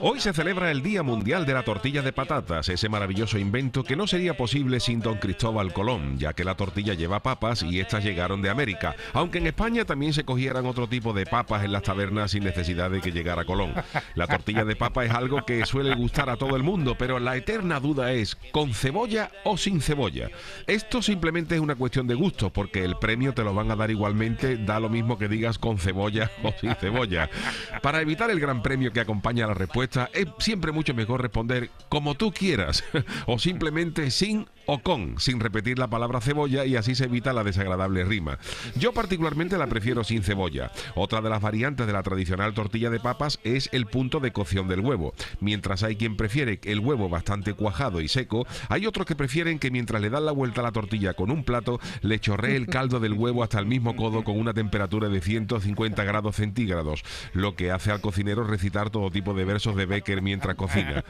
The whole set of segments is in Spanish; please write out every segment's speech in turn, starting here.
Hoy se celebra el Día Mundial de la Tortilla de Patatas, ese maravilloso invento que no sería posible sin don Cristóbal Colón, ya que la tortilla lleva papas y estas llegaron de América, aunque en España también se cogieran otro tipo de papas en las tabernas sin necesidad de que llegara Colón. La tortilla de papa es algo que suele gustar a todo el mundo, pero la eterna duda es, ¿con cebolla o sin cebolla? Esto simplemente es una cuestión de gusto, porque el premio te lo van a dar igualmente, da lo mismo que digas con cebolla o sin cebolla. Para evitar el gran premio que acompaña a la respuesta, es siempre mucho mejor responder como tú quieras o simplemente sin o con, sin repetir la palabra cebolla y así se evita la desagradable rima. Yo particularmente la prefiero sin cebolla. Otra de las variantes de la tradicional tortilla de papas es el punto de cocción del huevo. Mientras hay quien prefiere el huevo bastante cuajado y seco, hay otros que prefieren que mientras le dan la vuelta a la tortilla con un plato, le chorree el caldo del huevo hasta el mismo codo con una temperatura de 150 grados centígrados, lo que hace al cocinero recitar todo tipo de versos de Becker mientras cocina.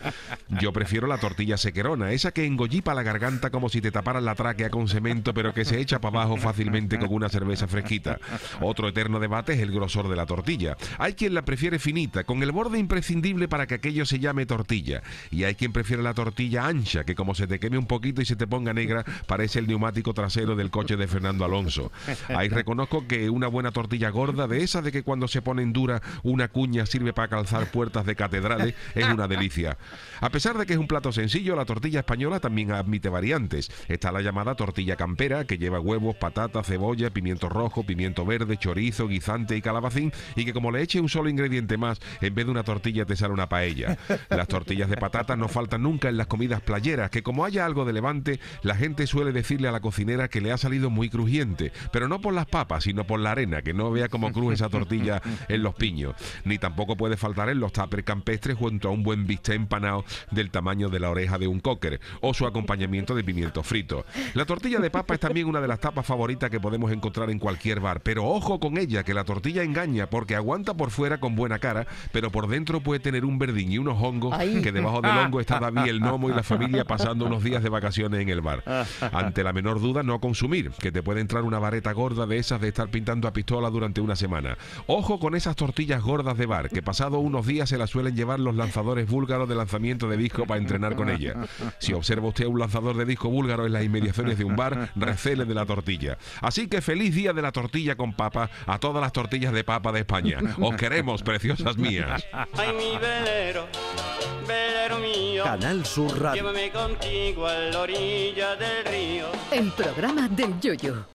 Yo prefiero la tortilla sequerona, esa que engollipa la garganta como si te taparan la tráquea con cemento, pero que se echa para abajo fácilmente con una cerveza fresquita. Otro eterno debate es el grosor de la tortilla. Hay quien la prefiere finita, con el borde imprescindible para que aquello se llame tortilla. Y hay quien prefiere la tortilla ancha, que como se te queme un poquito y se te ponga negra, parece el neumático trasero del coche de Fernando Alonso. Ahí reconozco que una buena tortilla gorda, de esa de que cuando se ponen dura una cuña sirve para calzar puertas de catedrales, es una delicia. A pesar de que es un plato sencillo, la tortilla española también admite variantes Está la llamada tortilla campera, que lleva huevos, patata, cebolla, pimiento rojo, pimiento verde, chorizo, guisante y calabacín, y que como le eche un solo ingrediente más, en vez de una tortilla te sale una paella. Las tortillas de patata no faltan nunca en las comidas playeras, que como haya algo de levante, la gente suele decirle a la cocinera que le ha salido muy crujiente, pero no por las papas, sino por la arena, que no vea cómo cruje esa tortilla en los piños. Ni tampoco puede faltar en los tapers campestres junto a un buen bistec empanado del tamaño de la oreja de un cocker, o su acompañamiento de pimiento frito. La tortilla de papa es también una de las tapas favoritas que podemos encontrar en cualquier bar, pero ojo con ella, que la tortilla engaña porque aguanta por fuera con buena cara, pero por dentro puede tener un verdín y unos hongos que debajo del hongo está David el gnomo y la familia pasando unos días de vacaciones en el bar. Ante la menor duda, no consumir, que te puede entrar una vareta gorda de esas de estar pintando a pistola durante una semana. Ojo con esas tortillas gordas de bar, que pasado unos días se las suelen llevar los lanzadores búlgaros de lanzamiento de disco para entrenar con ella. Si observa usted un lanzador de disco búlgaro en las inmediaciones de un bar, recele de la tortilla. Así que feliz día de la tortilla con papa a todas las tortillas de papa de España. Os queremos, preciosas mías. Ay, mi velero, velero mío, Canal Sur Radio. llévame contigo a la orilla del río. El programa del Yoyo.